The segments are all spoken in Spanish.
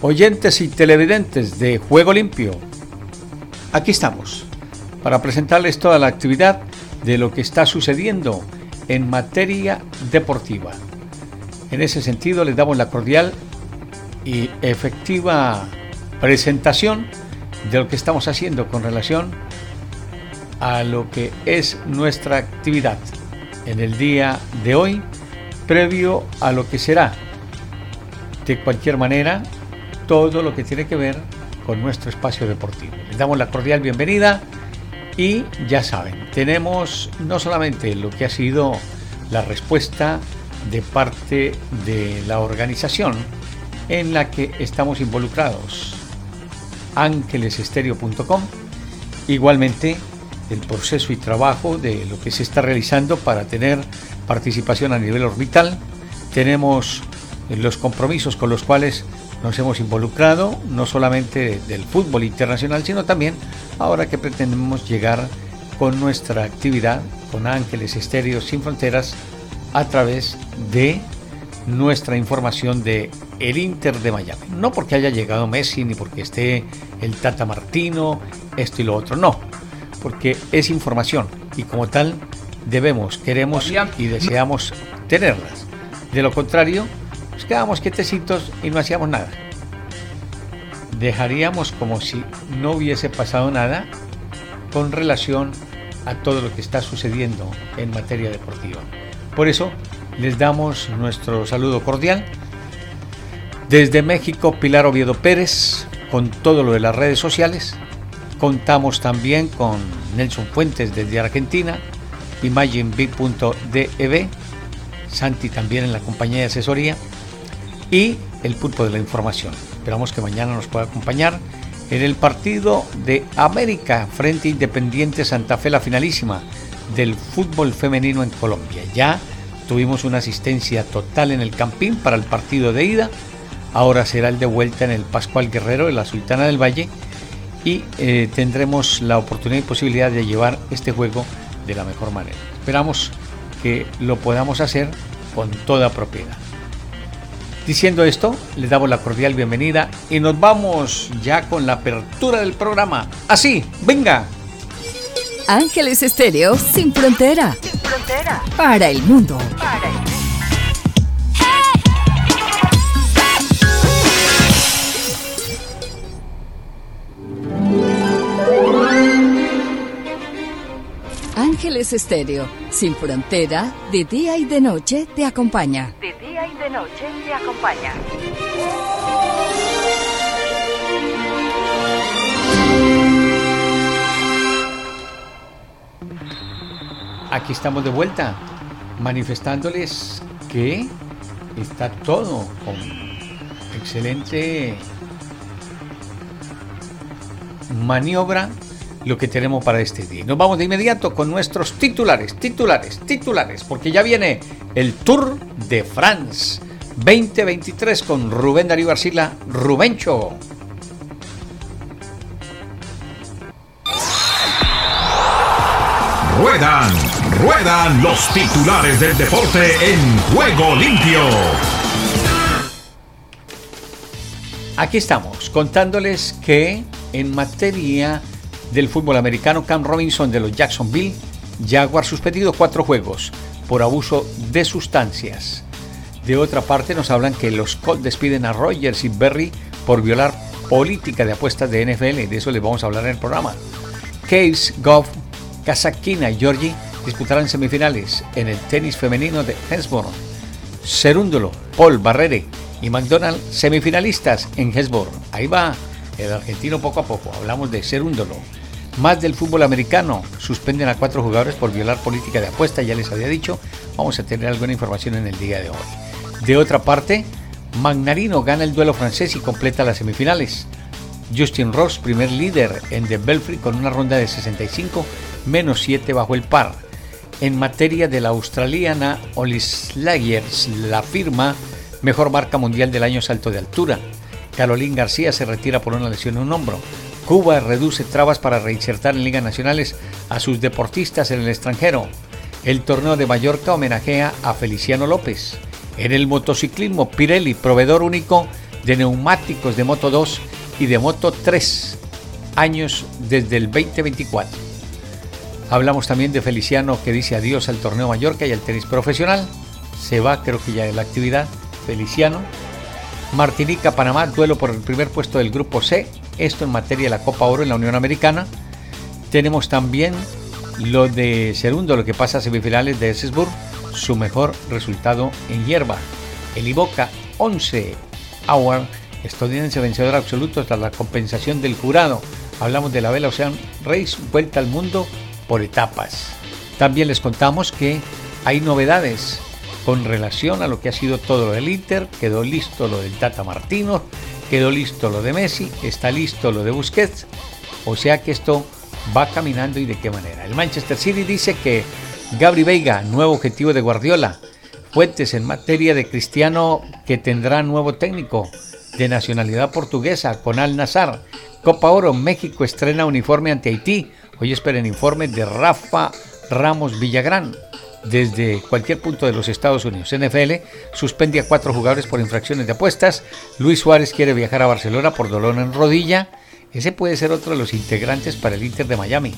oyentes y televidentes de Juego Limpio? Aquí estamos para presentarles toda la actividad de lo que está sucediendo en materia deportiva. En ese sentido les damos la cordial y efectiva presentación de lo que estamos haciendo con relación a lo que es nuestra actividad en el día de hoy, previo a lo que será de cualquier manera todo lo que tiene que ver con nuestro espacio deportivo. Les damos la cordial bienvenida y ya saben, tenemos no solamente lo que ha sido la respuesta de parte de la organización en la que estamos involucrados, ángelesestéreo.com, igualmente el proceso y trabajo de lo que se está realizando para tener participación a nivel orbital. Tenemos los compromisos con los cuales nos hemos involucrado, no solamente del fútbol internacional, sino también ahora que pretendemos llegar con nuestra actividad, con Ángeles Estéreo Sin Fronteras, a través de nuestra información de el Inter de Miami. No porque haya llegado Messi, ni porque esté el Tata Martino, esto y lo otro, no, porque es información y como tal debemos, queremos y deseamos tenerlas. De lo contrario, nos quedábamos quietecitos y no hacíamos nada. Dejaríamos como si no hubiese pasado nada con relación a todo lo que está sucediendo en materia deportiva. Por eso les damos nuestro saludo cordial. Desde México, Pilar Oviedo Pérez, con todo lo de las redes sociales. Contamos también con Nelson Fuentes desde Argentina, imagineb.dev, Santi también en la compañía de asesoría y el pulpo de la información. Esperamos que mañana nos pueda acompañar en el partido de América frente Independiente Santa Fe, la finalísima del fútbol femenino en Colombia. Ya tuvimos una asistencia total en el Campín para el partido de ida. Ahora será el de vuelta en el Pascual Guerrero de la Sultana del Valle y eh, tendremos la oportunidad y posibilidad de llevar este juego de la mejor manera. Esperamos que lo podamos hacer con toda propiedad. Diciendo esto, les damos la cordial bienvenida y nos vamos ya con la apertura del programa. Así, venga. Ángeles Estéreo sin frontera. Sin frontera. Para el mundo. Para el mundo. Ángeles Estéreo, sin frontera, de día y de noche te acompaña. De y de noche te acompaña. Aquí estamos de vuelta, manifestándoles que está todo con excelente maniobra lo que tenemos para este día. Nos vamos de inmediato con nuestros titulares, titulares, titulares, porque ya viene el Tour de France 2023 con Rubén Darío Arcila, Rubencho. Ruedan, ruedan los titulares del deporte en juego limpio. Aquí estamos contándoles que en materia del fútbol americano, Cam Robinson de los Jacksonville Jaguars suspendido cuatro juegos por abuso de sustancias. De otra parte, nos hablan que los Colts despiden a Rogers y Berry por violar política de apuestas de NFL. De eso les vamos a hablar en el programa. Case, Goff, Kazakina y Georgie disputarán semifinales en el tenis femenino de Hesboro. Cerúndolo, Paul Barrere y McDonald semifinalistas en Hesboro. Ahí va el argentino poco a poco. Hablamos de Cerúndolo. Más del fútbol americano. Suspenden a cuatro jugadores por violar política de apuesta, ya les había dicho. Vamos a tener alguna información en el día de hoy. De otra parte, Magnarino gana el duelo francés y completa las semifinales. Justin Ross, primer líder en The Belfry con una ronda de 65 menos 7 bajo el par. En materia de la australiana Olis Lagers, la firma mejor marca mundial del año salto de altura. Carolín García se retira por una lesión en un hombro. Cuba reduce trabas para reinsertar en ligas nacionales a sus deportistas en el extranjero. El torneo de Mallorca homenajea a Feliciano López. En el motociclismo, Pirelli, proveedor único de neumáticos de Moto 2 y de Moto 3, años desde el 2024. Hablamos también de Feliciano que dice adiós al torneo Mallorca y al tenis profesional. Se va, creo que ya de la actividad. Feliciano. Martinica, Panamá, duelo por el primer puesto del grupo C. Esto en materia de la Copa Oro en la Unión Americana. Tenemos también lo de segundo, lo que pasa a semifinales de Esesburg, su mejor resultado en hierba. El Iboca 11 Hour, estadounidense vencedor absoluto tras la compensación del jurado. Hablamos de la Vela Ocean Race, vuelta al mundo por etapas. También les contamos que hay novedades con relación a lo que ha sido todo lo del Inter, quedó listo lo del Tata Martino, quedó listo lo de Messi, está listo lo de Busquets, o sea que esto va caminando y de qué manera. El Manchester City dice que Gabri Veiga, nuevo objetivo de Guardiola, Fuentes en materia de Cristiano que tendrá nuevo técnico de nacionalidad portuguesa con Al Nazar. Copa Oro, México estrena uniforme ante Haití. Hoy esperen informe de Rafa Ramos Villagrán desde cualquier punto de los Estados Unidos. NFL suspende a cuatro jugadores por infracciones de apuestas. Luis Suárez quiere viajar a Barcelona por dolor en rodilla. Ese puede ser otro de los integrantes para el Inter de Miami.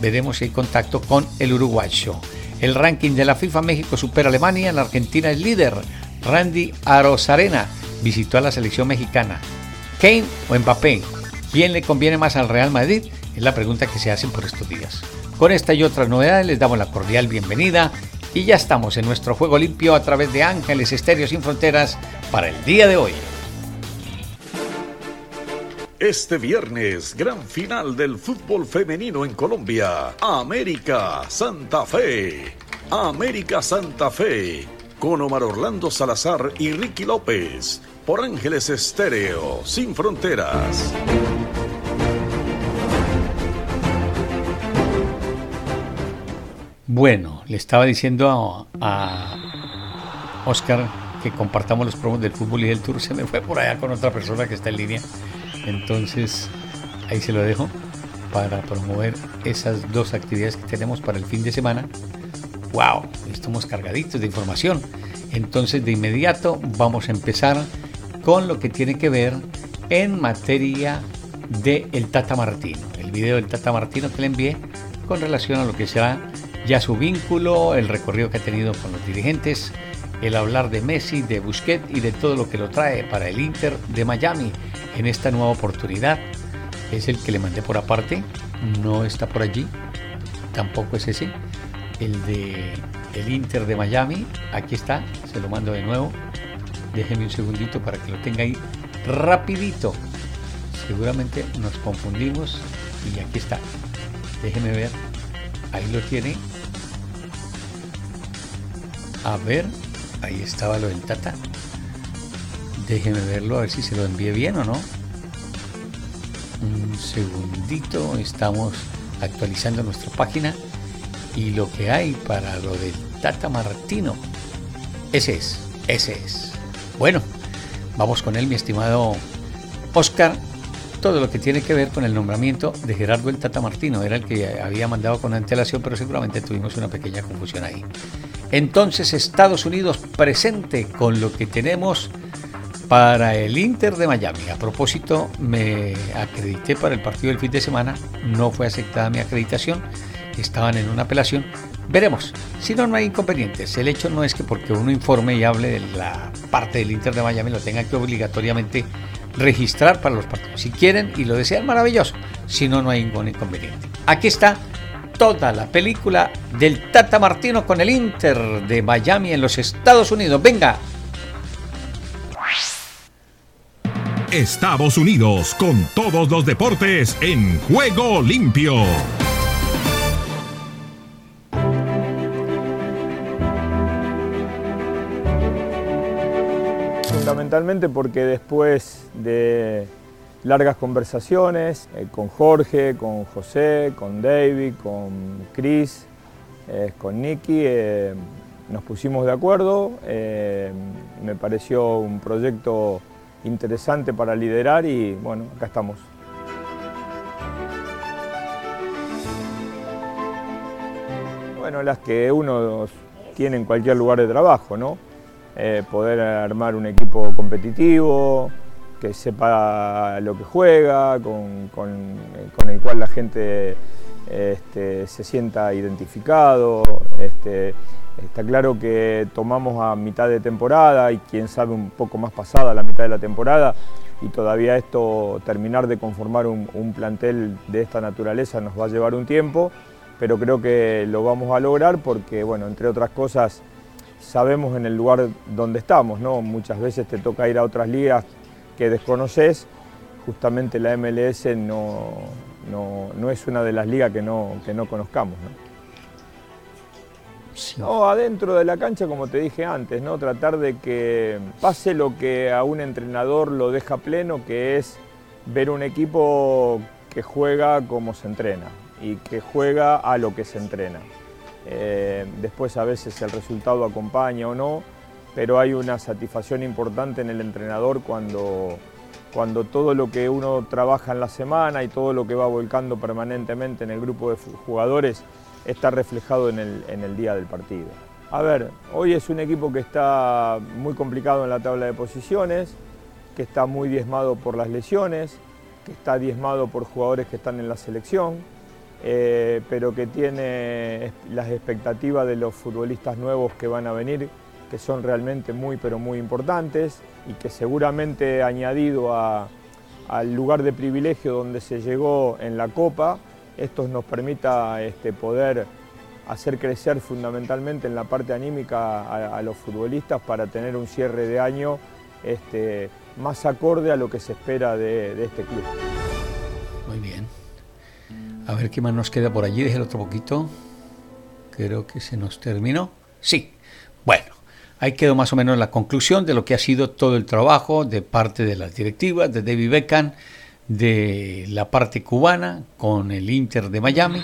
Veremos si hay contacto con el uruguayo. El ranking de la FIFA México supera a Alemania. La Argentina es líder. Randy Arozarena visitó a la selección mexicana. Kane o Mbappé, ¿quién le conviene más al Real Madrid? Es la pregunta que se hacen por estos días. Con esta y otras novedades les damos la cordial bienvenida y ya estamos en nuestro juego limpio a través de Ángeles Estéreo Sin Fronteras para el día de hoy. Este viernes, gran final del fútbol femenino en Colombia. América Santa Fe. América Santa Fe. Con Omar Orlando Salazar y Ricky López. Por Ángeles Estéreo Sin Fronteras. Bueno, le estaba diciendo a, Oscar que compartamos los promos del fútbol y del tour. Se me fue por allá con otra persona que está en línea. Entonces, ahí se lo dejo para promover esas dos actividades que tenemos para el fin de semana. ¡Wow! Estamos cargaditos de información. Entonces, de inmediato vamos a empezar con lo que tiene que ver en materia de el Tata Martino. El video del Tata Martino que le envié con relación a lo que será ya su vínculo, el recorrido que ha tenido con los dirigentes, el hablar de Messi, de Busquets y de todo lo que lo trae para el Inter de Miami en esta nueva oportunidad. Es el que le mandé por aparte, no está por allí, tampoco es ese. El de el Inter de Miami, aquí está, se lo mando de nuevo. Déjenme un segundito para que lo tenga ahí rapidito. Seguramente nos confundimos y aquí está. Déjenme ver. Ahí lo tiene a ver, ahí estaba lo del Tata. Déjeme verlo, a ver si se lo envié bien o no. Un segundito, estamos actualizando nuestra página y lo que hay para lo del Tata Martino. Ese es, ese es. Bueno, vamos con él, mi estimado Oscar. Todo lo que tiene que ver con el nombramiento de Gerardo el Tata Martino. Era el que había mandado con antelación, pero seguramente tuvimos una pequeña confusión ahí. Entonces Estados Unidos presente con lo que tenemos para el Inter de Miami. A propósito, me acredité para el partido del fin de semana, no fue aceptada mi acreditación, estaban en una apelación. Veremos, si no, no hay inconvenientes. El hecho no es que porque uno informe y hable de la parte del Inter de Miami lo tenga que obligatoriamente registrar para los partidos. Si quieren y lo desean, maravilloso. Si no, no hay ningún inconveniente. Aquí está toda la película del Tata Martino con el Inter de Miami en los Estados Unidos. Venga. Estados Unidos con todos los deportes en juego limpio. Fundamentalmente porque después de largas conversaciones eh, con Jorge, con José, con David, con Chris, eh, con Nicky, eh, nos pusimos de acuerdo, me pareció un proyecto interesante para liderar y bueno, acá estamos. Bueno, las que uno tiene en cualquier lugar de trabajo, ¿no? Poder armar un equipo competitivo, que sepa lo que juega, con, el cual la gente este, se sienta identificado. Este, está claro que tomamos a mitad de temporada y quién sabe un poco más pasada la mitad de la temporada y todavía esto, terminar de conformar un, un plantel de esta naturaleza nos va a llevar un tiempo, pero creo que lo vamos a lograr porque, bueno, entre otras cosas, sabemos en el lugar donde estamos, ¿no? Muchas veces te toca ir a otras ligas que desconoces, justamente la MLS no, no, es una de las ligas que no, que no conozcamos. ¿no? adentro de la cancha, como te dije antes, ¿no? tratar de que pase lo que a un entrenador lo deja pleno, que es ver un equipo que juega como se entrena y que juega a lo que se entrena. Eh, después a veces el resultado acompaña o no, pero hay una satisfacción importante en el entrenador cuando, cuando todo lo que uno trabaja en la semana y todo lo que va volcando permanentemente en el grupo de jugadores está reflejado en el, en el día del partido. A ver, hoy es un equipo que está muy complicado en la tabla de posiciones, que está muy diezmado por las lesiones, que está diezmado por jugadores que están en la selección, eh, pero que tiene las expectativas de los futbolistas nuevos que van a venir que son realmente muy pero muy importantes y que seguramente añadido al lugar de privilegio donde se llegó en la Copa, esto nos permita este, poder hacer crecer fundamentalmente en la parte anímica a, los futbolistas para tener un cierre de año este, más acorde a lo que se espera de, de, este club. Muy bien. A ver qué más nos queda por allí, déjelo otro poquito. Creo que se nos terminó. Sí. Bueno, Ahí quedó más o menos la conclusión de lo que ha sido todo el trabajo de parte de las directivas, de David Beckham, de la parte cubana con el Inter de Miami.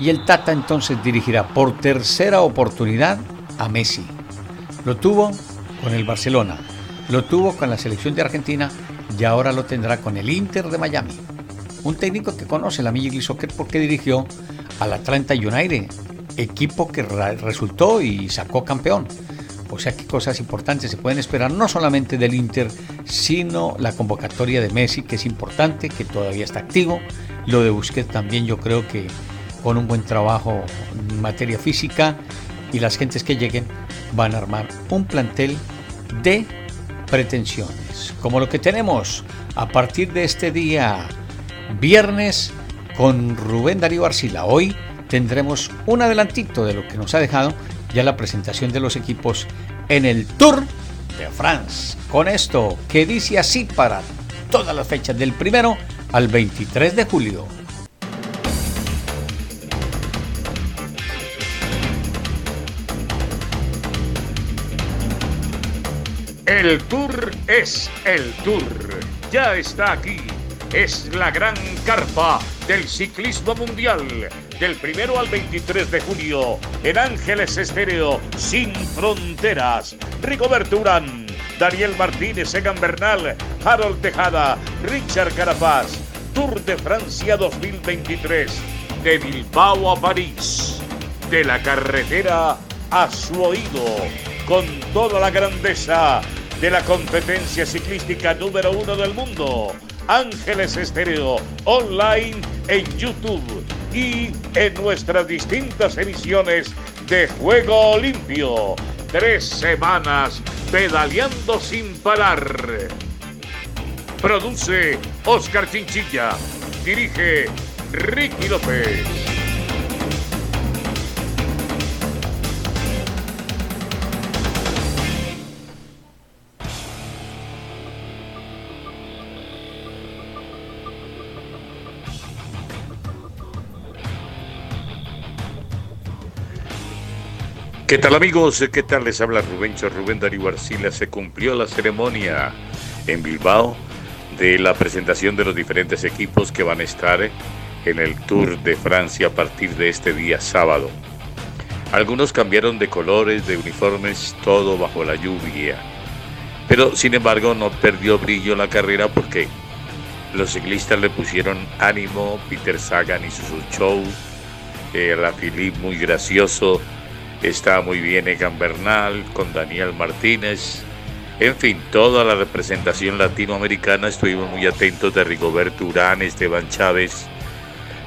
Y el Tata entonces dirigirá por tercera oportunidad a Messi. Lo tuvo con el Barcelona, lo tuvo con la selección de Argentina y ahora lo tendrá con el Inter de Miami. Un técnico que conoce la Major League Soccer porque dirigió al Atlanta United, equipo que resultó y sacó campeón. O sea, qué cosas importantes se pueden esperar, no solamente del Inter, sino la convocatoria de Messi, que es importante, que todavía está activo. Lo de Busquets también yo creo que con un buen trabajo en materia física y las gentes que lleguen van a armar un plantel de pretensiones, como lo que tenemos a partir de este día viernes con Rubén Darío Arcila. Hoy tendremos un adelantito de lo que nos ha dejado ya la presentación de los equipos en el Tour de France. Con esto que dice así para todas las fechas del primero al 23 de julio. El Tour es el Tour. Ya está aquí. Es la gran carpa del ciclismo mundial del primero al 23 de junio en Ángeles Estéreo Sin Fronteras. Rigoberto Urán, Daniel Martínez, Egan Bernal, Harold Tejada, Richard Carapaz. Tour de Francia 2023. De Bilbao a París. De la carretera a su oído. Con toda la grandeza de la competencia ciclística número uno del mundo. Ángeles Estéreo, online en YouTube y en nuestras distintas emisiones de Juego Limpio. Tres semanas pedaleando sin parar. Produce Oscar Chinchilla. Dirige Ricky López. ¿Qué tal amigos? ¿Qué tal? Les habla Rubén Rubén Darío Arcila. Se cumplió la ceremonia en Bilbao de la presentación de los diferentes equipos que van a estar en el Tour de Francia a partir de este día sábado. Algunos cambiaron de colores, de uniformes, todo bajo la lluvia. Pero sin embargo no perdió brillo la carrera porque los ciclistas le pusieron ánimo, Peter Sagan hizo su show, eh, Philippe muy gracioso, está muy bien Egan Bernal con Daniel Martínez, en fin, toda la representación latinoamericana estuvimos muy atentos de Rigoberto Urán, Esteban Chávez,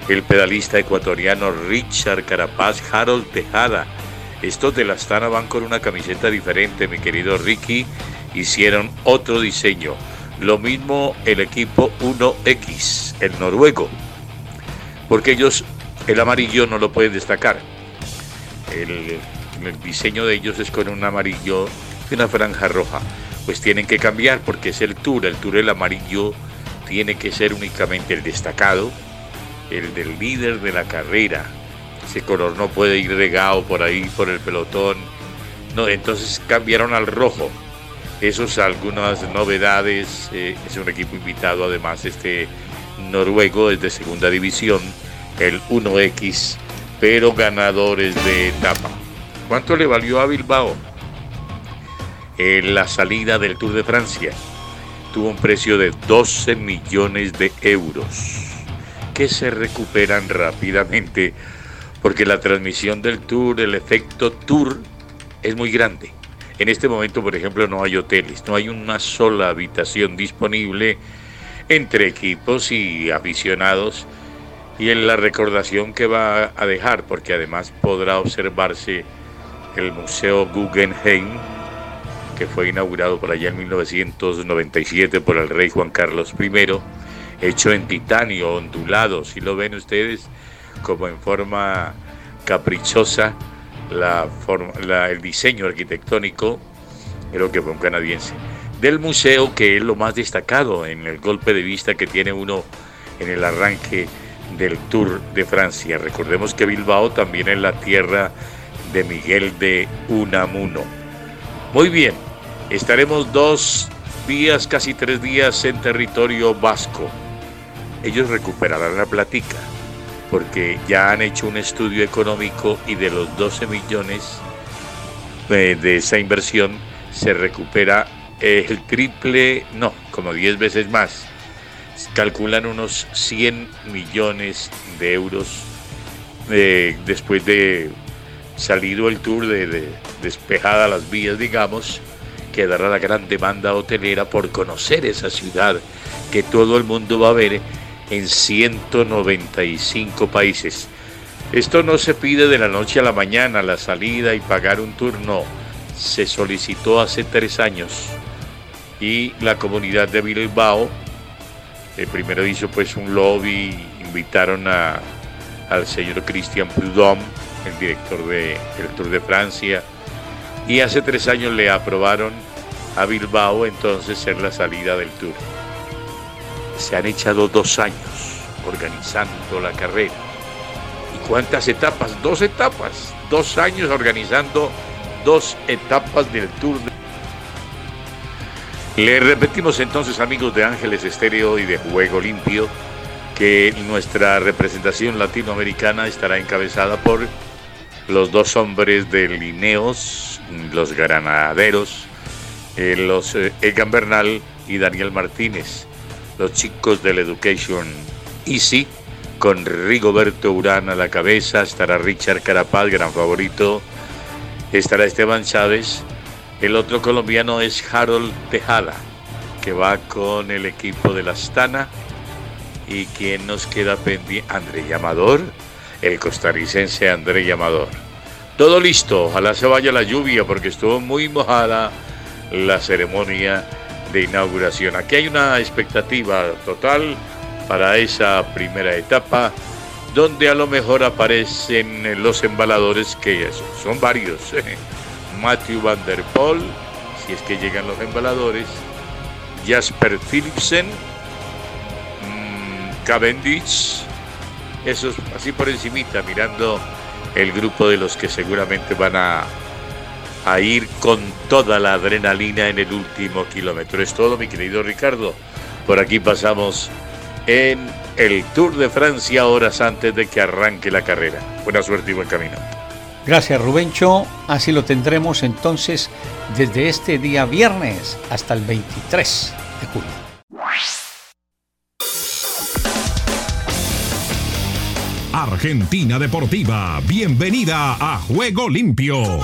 el pedalista ecuatoriano Richard Carapaz, Harold Tejada. Estos de la Astana van con una camiseta diferente, mi querido Ricky. Hicieron otro diseño. Lo mismo el equipo 1X, el noruego. Porque ellos el amarillo no lo pueden destacar. El, diseño de ellos es con un amarillo y una franja roja. Pues tienen que cambiar porque es el tour. El tour el amarillo tiene que ser únicamente el destacado el del líder de la carrera. Ese color no puede ir regado por ahí, por el pelotón. No, entonces cambiaron al rojo. Esos algunas novedades. Eh, es un equipo invitado, además, este noruego es de segunda división, el 1X, pero ganadores de etapa. ¿Cuánto le valió a Bilbao? En la salida del Tour de Francia tuvo un precio de 12 millones de euros que se recuperan rápidamente porque la transmisión del tour, el efecto tour es muy grande. En este momento, por ejemplo, no hay hoteles, no hay una sola habitación disponible entre equipos y aficionados y en la recordación que va a dejar, porque además podrá observarse el Museo Guggenheim, que fue inaugurado por allá en 1997 por el rey Juan Carlos I hecho en titanio, ondulado, si lo ven ustedes como en forma caprichosa, la el diseño arquitectónico, creo que fue un canadiense, del museo que es lo más destacado en el golpe de vista que tiene uno en el arranque del Tour de Francia. Recordemos que Bilbao también es la tierra de Miguel de Unamuno. Muy bien, estaremos dos días, casi tres días en territorio vasco ellos recuperarán la platica, porque ya han hecho un estudio económico y de los 12 millones eh, de esa inversión se recupera el triple, no, como 10 veces más. Calculan unos 100 millones de euros eh, después de salido el tour, de, de despejada las vías, digamos, quedará la gran demanda hotelera por conocer esa ciudad que todo el mundo va a ver en 195 países. Esto no se pide de la noche a la mañana, la salida y pagar un turno. Se solicitó hace tres años y la comunidad de Bilbao eh, primero hizo pues un lobby, invitaron a, al señor Christian Prudhomme, el director del Tour de Francia, y hace tres años le aprobaron a Bilbao entonces ser la salida del Tour se han echado dos años organizando la carrera. ¿Y cuántas etapas? Dos etapas. Dos años organizando dos etapas del Tour. Le repetimos entonces, amigos de Ángeles Estéreo y de Juego Limpio, que nuestra representación latinoamericana estará encabezada por los dos hombres de Lineos, los granaderos, eh, los eh, Egan Bernal y Daniel Martínez los chicos del Education Easy, con Rigoberto Urán a la cabeza, estará Richard Carapaz, gran favorito, estará Esteban Chávez, el otro colombiano es Harold Tejada, que va con el equipo de la Astana, y quien nos queda pendiente, André Llamador, el costarricense André Llamador. Todo listo, ojalá se vaya la lluvia porque estuvo muy mojada la ceremonia de inauguración. Aquí hay una expectativa total para esa primera etapa, donde a lo mejor aparecen los embaladores que son varios. Matthew Van Der Poel, si es que llegan los embaladores, Jasper Philipsen, mm, Cavendish, esos así por encimita, mirando el grupo de los que seguramente van a a ir con toda la adrenalina en el último kilómetro. Es todo, mi querido Ricardo. Por aquí pasamos en el Tour de Francia horas antes de que arranque la carrera. Buena suerte y buen camino. Gracias Rubencho, así lo tendremos entonces desde este día viernes hasta el 23 de julio. Argentina Deportiva, bienvenida a Juego Limpio.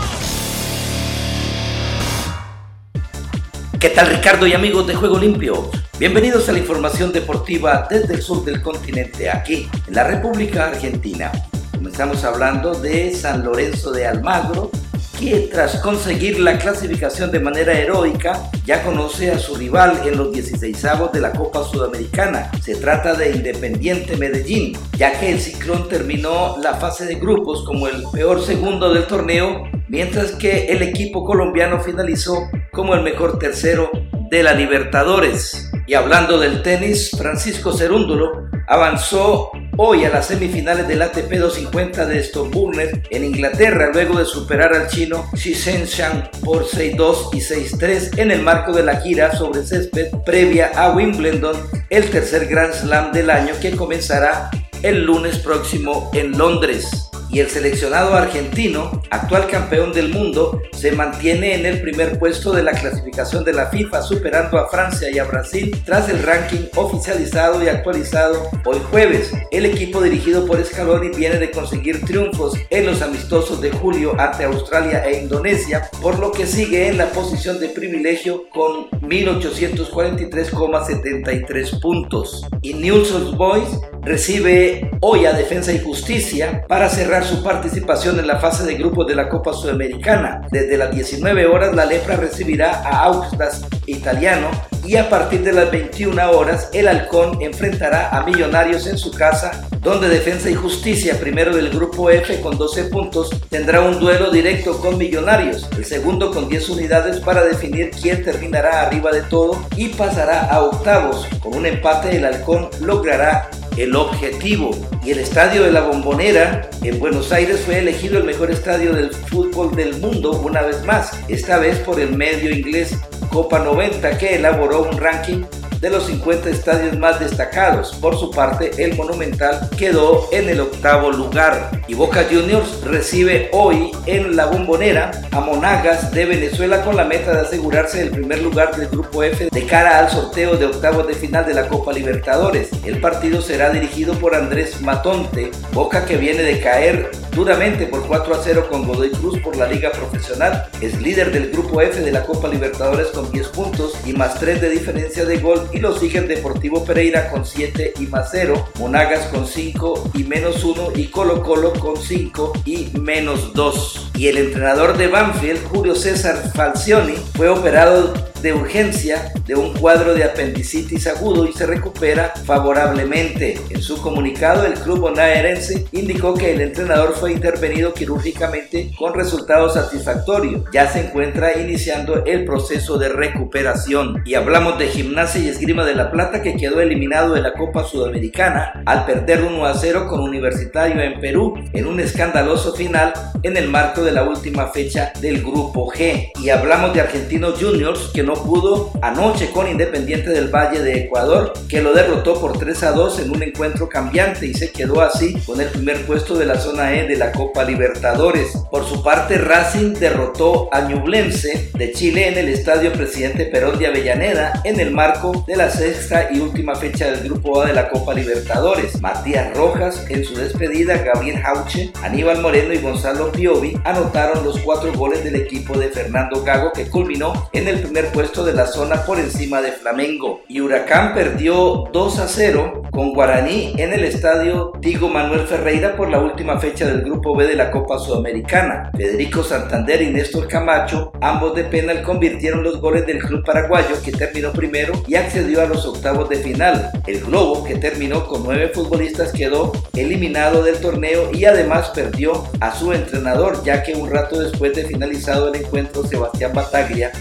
¿Qué tal Ricardo y amigos de Juego Limpio? Bienvenidos a la información deportiva desde el sur del continente, aquí en la República Argentina. Comenzamos hablando de San Lorenzo de Almagro, que tras conseguir la clasificación de manera heroica, ya conoce a su rival en los 16avos de la Copa Sudamericana. Se trata de Independiente Medellín, ya que el Ciclón terminó la fase de grupos como el peor segundo del torneo, mientras que el equipo colombiano finalizó como el mejor tercero de la Libertadores. Y hablando del tenis, Francisco Cerúndulo avanzó hoy a las semifinales del ATP 250 de Stockburner en Inglaterra luego de superar al chino Xi Shang por 6-2 y 6-3 en el marco de la gira sobre césped previa a Wimbledon, el tercer Grand Slam del año que comenzará el lunes próximo en Londres y el seleccionado argentino, actual campeón del mundo, se mantiene en el primer puesto de la clasificación de la FIFA, superando a Francia y a Brasil tras el ranking oficializado y actualizado hoy jueves. El equipo dirigido por Scaloni viene de conseguir triunfos en los amistosos de julio ante Australia e Indonesia, por lo que sigue en la posición de privilegio con 1843,73 puntos. Y News Boys recibe hoy a Defensa y Justicia para cerrar su participación en la fase de grupos de la Copa Sudamericana. Desde las 19 horas la Lepra recibirá a Augsburg italiano y a partir de las 21 horas el Halcón enfrentará a Millonarios en su casa, donde Defensa y Justicia, primero del grupo F con 12 puntos, tendrá un duelo directo con Millonarios, el segundo con 10 unidades para definir quién terminará arriba de todo y pasará a octavos. Con un empate el Halcón logrará el objetivo. Y el estadio de la Bombonera en Buenos Aires fue elegido el mejor estadio del fútbol del mundo una vez más, esta vez por el medio inglés Copa 90 que elaboró un ranking de los 50 estadios más destacados. Por su parte, el Monumental quedó en el octavo lugar. Y Boca Juniors recibe hoy en la bombonera a Monagas de Venezuela con la meta de asegurarse el primer lugar del grupo F de cara al sorteo de octavos de final de la Copa Libertadores. El partido será dirigido por Andrés Matonte, Boca que viene de caer duramente por 4 a 0 con Godoy Cruz por la Liga Profesional. Es líder del grupo F de la Copa Libertadores con 10 puntos y más 3 de diferencia de gol y lo siguen Deportivo Pereira con 7 y más 0, Monagas con 5 y menos 1 y Colo Colo con 5 y menos 2. Y el entrenador de Banfield, Julio César Falcioni, fue operado de urgencia de un cuadro de apendicitis agudo y se recupera favorablemente. En su comunicado, el club bonaerense indicó que el entrenador fue intervenido quirúrgicamente con resultados satisfactorios. Ya se encuentra iniciando el proceso de recuperación. Y hablamos de gimnasia y esgrima de la Plata que quedó eliminado de la Copa Sudamericana al perder 1 a 0 con Universitario en Perú en un escandaloso final en el marco de la última fecha del Grupo G. Y hablamos de Argentinos Juniors que no pudo anoche con Independiente del Valle de Ecuador, que lo derrotó por 3 a 2 en un encuentro cambiante y se quedó así con el primer puesto de la zona E de la Copa Libertadores. Por su parte, Racing derrotó a Ñublense de Chile en el Estadio Presidente Perón de Avellaneda en el marco de la sexta y última fecha del Grupo A de la Copa Libertadores. Matías Rojas en su despedida, Gabriel Hauche, Aníbal Moreno y Gonzalo Piovi anotaron los cuatro goles del equipo de Fernando Gago que culminó en el primer puesto de la zona por encima de Flamengo. Y Huracán perdió 2 a 0 con Guaraní en el estadio Tigo Manuel Ferreira por la última fecha del Grupo B de la Copa Sudamericana. Federico Santander y Néstor Camacho, ambos de penal, convirtieron los goles del club paraguayo que terminó primero y accedió a los octavos de final. El Globo, que terminó con nueve futbolistas, quedó eliminado del torneo y además perdió a su entrenador, ya que un rato después de finalizado el encuentro, Sebastián Bataglia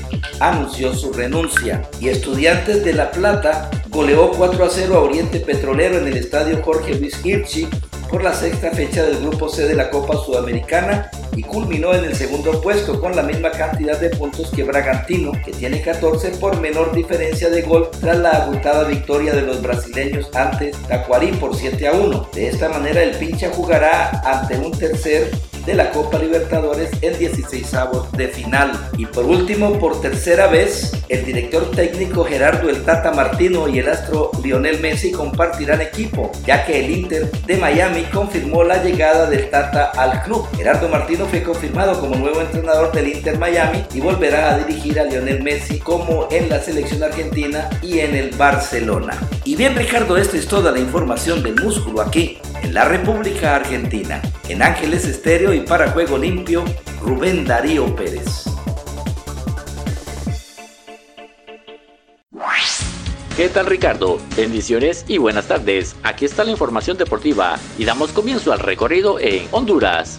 anunció su renuncia. Y Estudiantes de La Plata goleó 4 a 0 a Oriente Petrolero en el estadio Jorge Luis Hirschi por la sexta fecha del grupo C de la Copa Sudamericana y culminó en el segundo puesto con la misma cantidad de puntos que Bragantino, que tiene 14 por menor diferencia de gol tras la abultada victoria de los brasileños ante Tacuarí por 7 a 1. De esta manera el pincha jugará ante un tercer de la Copa Libertadores en 16 avos de final. Y por último, por tercera vez, el director técnico Gerardo El Tata Martino y el astro Lionel Messi compartirán equipo, ya que el Inter de Miami confirmó la llegada del Tata al club. Gerardo Martino fue confirmado como nuevo entrenador del Inter Miami y volverá a dirigir a Lionel Messi como en la selección argentina y en el Barcelona. Y bien Ricardo, esta es toda la información del músculo aquí en la República Argentina. En Ángeles Estéreo y para Juego Limpio, Rubén Darío Pérez. ¿Qué tal Ricardo? Bendiciones y buenas tardes. Aquí está la información deportiva y damos comienzo al recorrido en Honduras.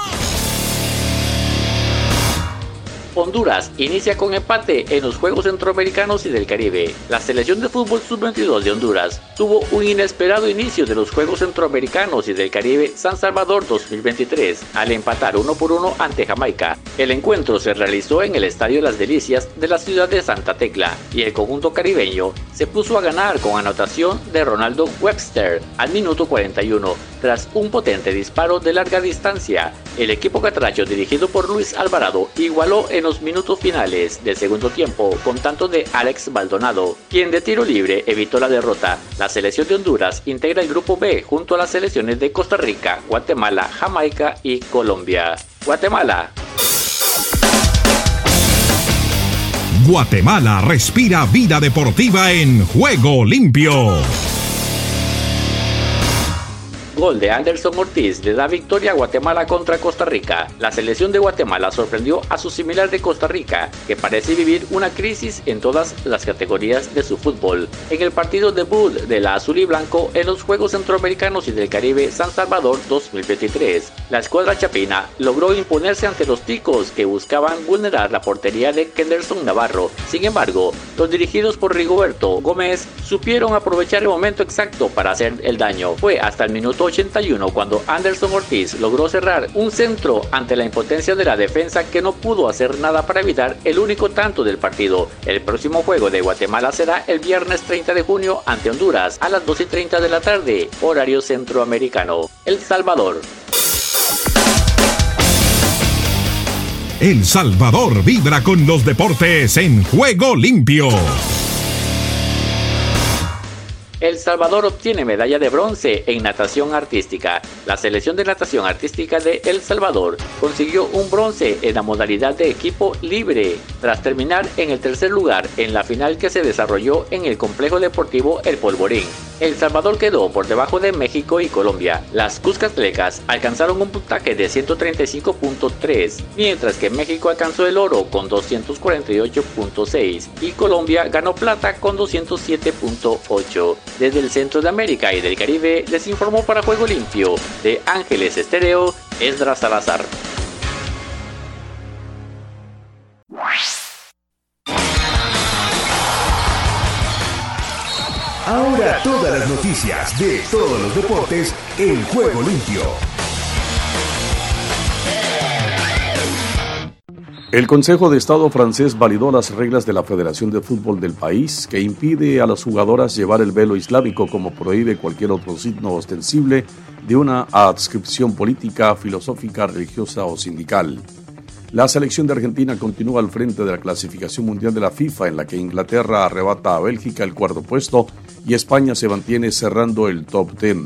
Honduras inicia con empate en los Juegos Centroamericanos y del Caribe. La selección de fútbol sub-22 de Honduras tuvo un inesperado inicio de los Juegos Centroamericanos y del Caribe San Salvador 2023 al empatar uno por uno ante Jamaica. El encuentro se realizó en el Estadio Las Delicias de la ciudad de Santa Tecla y el conjunto caribeño se puso a ganar con anotación de Ronaldo Webster al minuto 41 tras un potente disparo de larga distancia. El equipo catracho dirigido por Luis Alvarado igualó en los minutos finales del segundo tiempo con tanto de Alex Baldonado, quien de tiro libre evitó la derrota. La selección de Honduras integra el grupo B junto a las selecciones de Costa Rica, Guatemala, Jamaica y Colombia. Guatemala. Guatemala respira vida deportiva en juego limpio gol de Anderson Ortiz le da victoria a Guatemala contra Costa Rica. La selección de Guatemala sorprendió a su similar de Costa Rica, que parece vivir una crisis en todas las categorías de su fútbol. En el partido debut de la Azul y Blanco en los Juegos Centroamericanos y del Caribe San Salvador 2023, la escuadra chapina logró imponerse ante los ticos que buscaban vulnerar la portería de Kenderson Navarro. Sin embargo, los dirigidos por Rigoberto Gómez supieron aprovechar el momento exacto para hacer el daño. Fue hasta el minuto 81 cuando Anderson Ortiz logró cerrar un centro ante la impotencia de la defensa que no pudo hacer nada para evitar el único tanto del partido. El próximo juego de Guatemala será el viernes 30 de junio ante Honduras a las 2 y 30 de la tarde, horario centroamericano. El Salvador. El Salvador vibra con los deportes en juego limpio. El Salvador obtiene medalla de bronce en natación artística. La selección de natación artística de El Salvador consiguió un bronce en la modalidad de equipo libre, tras terminar en el tercer lugar en la final que se desarrolló en el complejo deportivo El Polvorín. El Salvador quedó por debajo de México y Colombia. Las Cuscatlecas alcanzaron un puntaje de 135.3, mientras que México alcanzó el oro con 248.6 y Colombia ganó plata con 207.8. Desde el centro de América y del Caribe les informó para Juego Limpio de Ángeles Estéreo, Esdras Salazar. Ahora todas las noticias de todos los deportes en Juego Limpio. El Consejo de Estado francés validó las reglas de la Federación de Fútbol del país que impide a las jugadoras llevar el velo islámico como prohíbe cualquier otro signo ostensible de una adscripción política, filosófica, religiosa o sindical. La selección de Argentina continúa al frente de la clasificación mundial de la FIFA en la que Inglaterra arrebata a Bélgica el cuarto puesto y España se mantiene cerrando el top 10.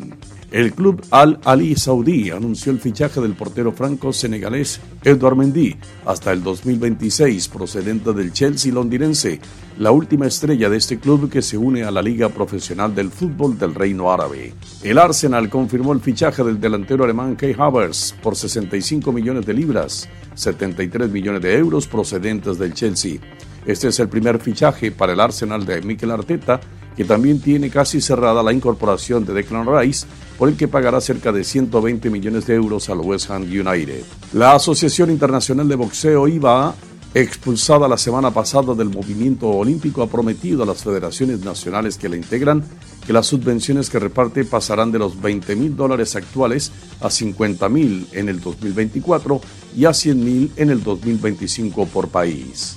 El club Al Ali Saudí anunció el fichaje del portero franco-senegalés Edouard Mendy hasta el 2026 procedente del Chelsea londinense, la última estrella de este club que se une a la Liga Profesional del Fútbol del Reino Árabe. El Arsenal confirmó el fichaje del delantero alemán Kai Havertz por 65 millones de libras, 73 millones de euros procedentes del Chelsea. Este es el primer fichaje para el Arsenal de Mikel Arteta que también tiene casi cerrada la incorporación de Declan Rice, por el que pagará cerca de 120 millones de euros al West Ham United. La Asociación Internacional de Boxeo IVA expulsada la semana pasada del movimiento olímpico, ha prometido a las federaciones nacionales que la integran que las subvenciones que reparte pasarán de los 20 mil dólares actuales a 50 mil en el 2024 y a 100 mil en el 2025 por país.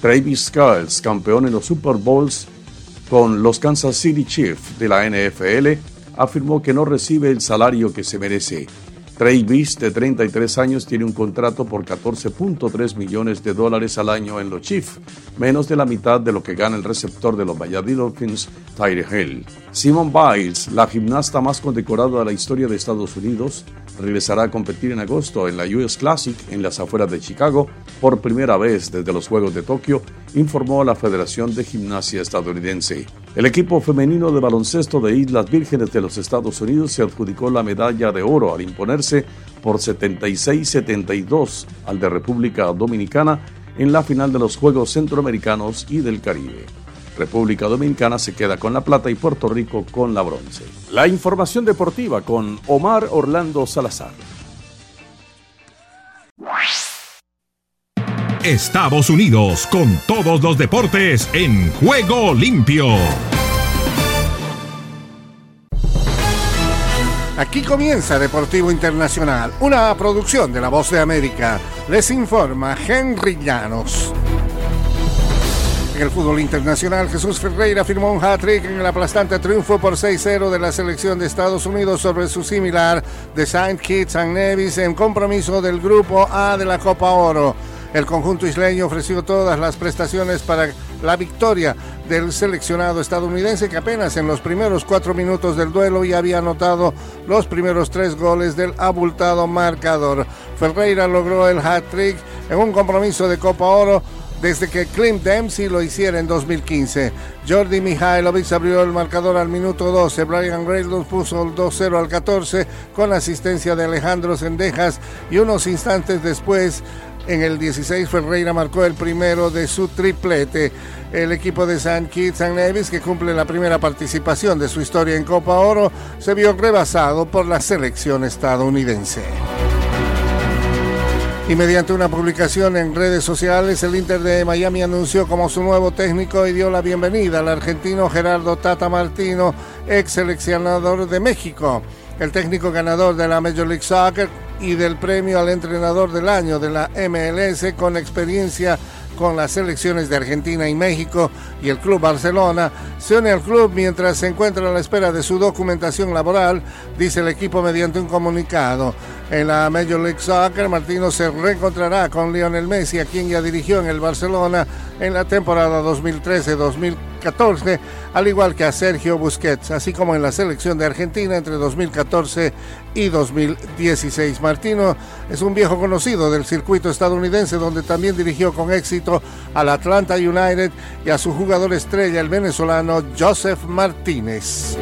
Travis Kelce, campeón en los Super Bowls con los Kansas City Chiefs de la NFL, afirmó que no recibe el salario que se merece Travis, de 33 años, tiene un contrato por 14.3 millones de dólares al año en los Chiefs, menos de la mitad de lo que gana el receptor de los Miami Dolphins, Tyree Hill. Simone Biles, la gimnasta más condecorada de la historia de Estados Unidos, regresará a competir en agosto en la US Classic en las afueras de Chicago por primera vez desde los Juegos de Tokio, informó la Federación de Gimnasia estadounidense. El equipo femenino de baloncesto de Islas Vírgenes de los Estados Unidos se adjudicó la medalla de oro al imponerse por 76-72 al de República Dominicana en la final de los Juegos Centroamericanos y del Caribe. República Dominicana se queda con la plata y Puerto Rico con la bronce. La información deportiva con Omar Orlando Salazar. Estados Unidos con todos los deportes en juego limpio. Aquí comienza Deportivo Internacional, una producción de La Voz de América. Les informa Henry Llanos. En el fútbol internacional, Jesús Ferreira firmó un hat-trick en el aplastante triunfo por 6-0 de la selección de Estados Unidos sobre su similar de Saint Kitts and Nevis en compromiso del Grupo A de la Copa Oro. El conjunto isleño ofreció todas las prestaciones para la victoria del seleccionado estadounidense que apenas en los primeros cuatro minutos del duelo ya había anotado los primeros tres goles del abultado marcador. Ferreira logró el hat-trick en un compromiso de Copa Oro desde que Clint Dempsey lo hiciera en 2015. Jordi Mihailovic abrió el marcador al minuto 12. Brian Reynolds puso el 2-0 al 14 con asistencia de Alejandro Sendejas y unos instantes después en el 16 Ferreira marcó el primero de su triplete. El equipo de St. Kitts and Nevis, que cumple la primera participación de su historia en Copa Oro, se vio rebasado por la selección estadounidense. Y mediante una publicación en redes sociales, el Inter de Miami anunció como su nuevo técnico y dio la bienvenida al argentino Gerardo Tata Martino, ex seleccionador de México. El técnico ganador de la Major League Soccer y del premio al entrenador del año de la MLS con experiencia con las selecciones de Argentina y México y el Club Barcelona, se une al club mientras se encuentra a la espera de su documentación laboral, dice el equipo mediante un comunicado. En la Major League Soccer, Martino se reencontrará con Lionel Messi, a quien ya dirigió en el Barcelona en la temporada 2013-2014, al igual que a Sergio Busquets, así como en la selección de Argentina entre 2014 y 2016. Martino es un viejo conocido del circuito estadounidense donde también dirigió con éxito al Atlanta United y a su jugador estrella, el venezolano Joseph Martínez.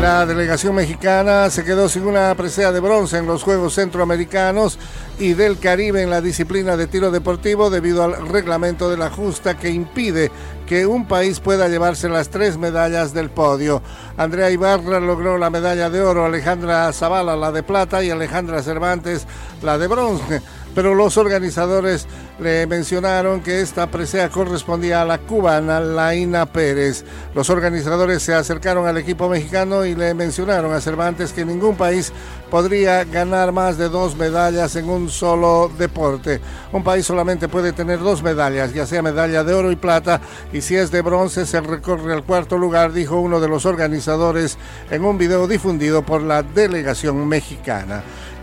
La delegación mexicana se quedó sin una presea de bronce en los Juegos Centroamericanos y del Caribe en la disciplina de tiro deportivo debido al reglamento de la justa que impide que un país pueda llevarse las tres medallas del podio. Andrea Ibarra logró la medalla de oro, Alejandra Zavala la de plata y Alejandra Cervantes la de bronce pero los organizadores le mencionaron que esta presea correspondía a la cubana Laina Pérez. Los organizadores se acercaron al equipo mexicano y le mencionaron a Cervantes que ningún país podría ganar más de dos medallas en un solo deporte. Un país solamente puede tener dos medallas, ya sea medalla de oro y plata, y si es de bronce se recorre al cuarto lugar, dijo uno de los organizadores en un video difundido por la delegación mexicana.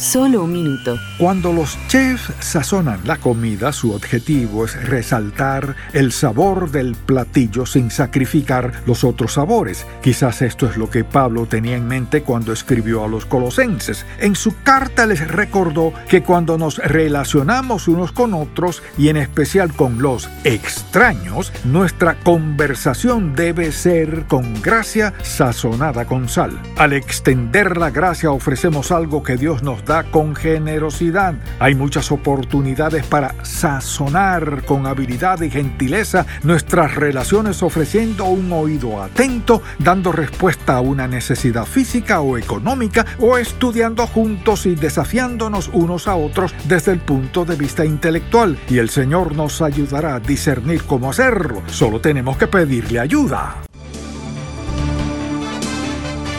Solo un minuto. Cuando los chefs sazonan la comida, su objetivo es resaltar el sabor del platillo sin sacrificar los otros sabores. Quizás esto es lo que Pablo tenía en mente cuando escribió a los colosenses. En su carta les recordó que cuando nos relacionamos unos con otros y en especial con los extraños, nuestra conversación debe ser con gracia sazonada con sal. Al extender la gracia ofrecemos algo que Dios nos da Con generosidad. Hay muchas oportunidades para sazonar con habilidad y gentileza nuestras relaciones ofreciendo un oído atento, dando respuesta a una necesidad física o económica o estudiando juntos y desafiándonos unos a otros desde el punto de vista intelectual. Y el Señor nos ayudará a discernir cómo hacerlo. Solo tenemos que pedirle ayuda.